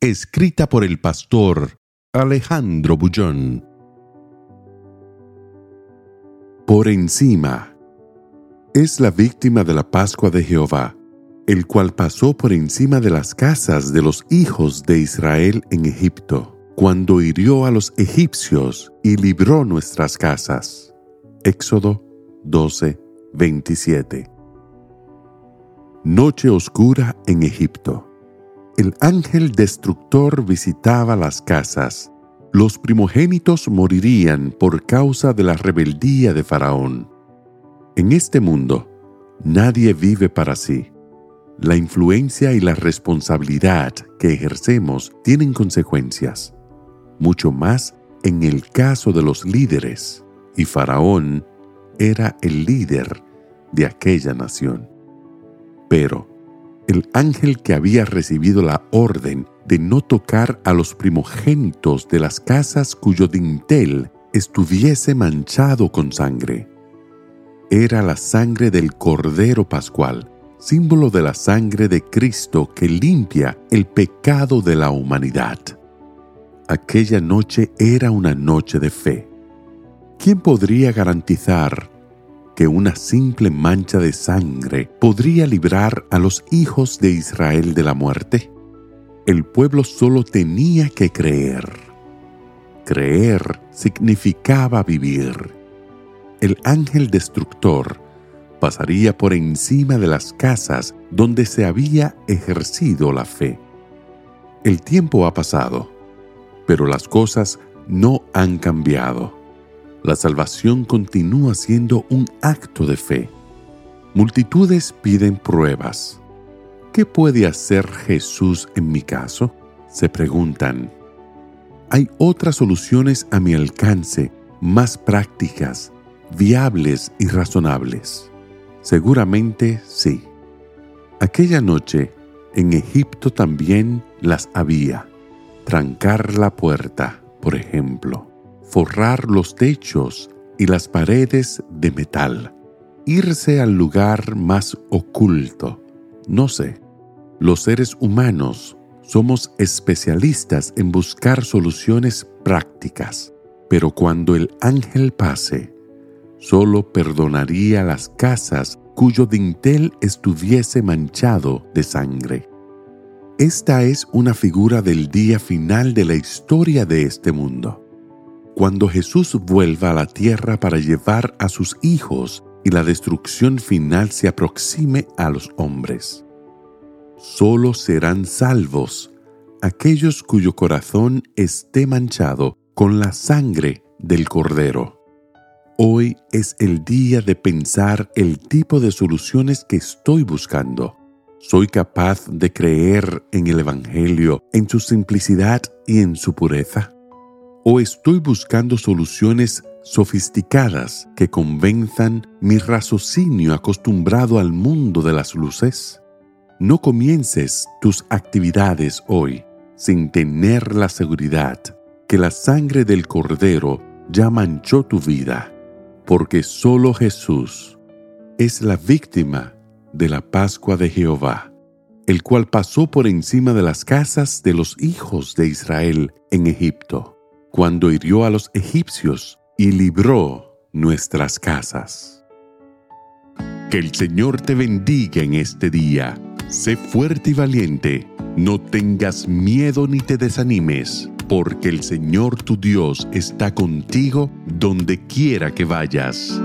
Escrita por el pastor Alejandro Bullón. Por encima. Es la víctima de la Pascua de Jehová, el cual pasó por encima de las casas de los hijos de Israel en Egipto, cuando hirió a los egipcios y libró nuestras casas. Éxodo 12, 27. Noche oscura en Egipto. El ángel destructor visitaba las casas. Los primogénitos morirían por causa de la rebeldía de Faraón. En este mundo, nadie vive para sí. La influencia y la responsabilidad que ejercemos tienen consecuencias, mucho más en el caso de los líderes, y Faraón era el líder de aquella nación. Pero el ángel que había recibido la orden de no tocar a los primogénitos de las casas cuyo dintel estuviese manchado con sangre. Era la sangre del Cordero Pascual, símbolo de la sangre de Cristo que limpia el pecado de la humanidad. Aquella noche era una noche de fe. ¿Quién podría garantizar que una simple mancha de sangre podría librar a los hijos de Israel de la muerte? El pueblo solo tenía que creer. Creer significaba vivir. El ángel destructor pasaría por encima de las casas donde se había ejercido la fe. El tiempo ha pasado, pero las cosas no han cambiado la salvación continúa siendo un acto de fe. Multitudes piden pruebas. ¿Qué puede hacer Jesús en mi caso? Se preguntan. Hay otras soluciones a mi alcance, más prácticas, viables y razonables. Seguramente sí. Aquella noche, en Egipto también las había. Trancar la puerta, por ejemplo forrar los techos y las paredes de metal, irse al lugar más oculto. No sé, los seres humanos somos especialistas en buscar soluciones prácticas, pero cuando el ángel pase, solo perdonaría las casas cuyo dintel estuviese manchado de sangre. Esta es una figura del día final de la historia de este mundo cuando Jesús vuelva a la tierra para llevar a sus hijos y la destrucción final se aproxime a los hombres. Solo serán salvos aquellos cuyo corazón esté manchado con la sangre del Cordero. Hoy es el día de pensar el tipo de soluciones que estoy buscando. ¿Soy capaz de creer en el Evangelio, en su simplicidad y en su pureza? ¿O estoy buscando soluciones sofisticadas que convenzan mi raciocinio acostumbrado al mundo de las luces? No comiences tus actividades hoy sin tener la seguridad que la sangre del Cordero ya manchó tu vida, porque solo Jesús es la víctima de la Pascua de Jehová, el cual pasó por encima de las casas de los hijos de Israel en Egipto cuando hirió a los egipcios y libró nuestras casas. Que el Señor te bendiga en este día. Sé fuerte y valiente. No tengas miedo ni te desanimes, porque el Señor tu Dios está contigo donde quiera que vayas.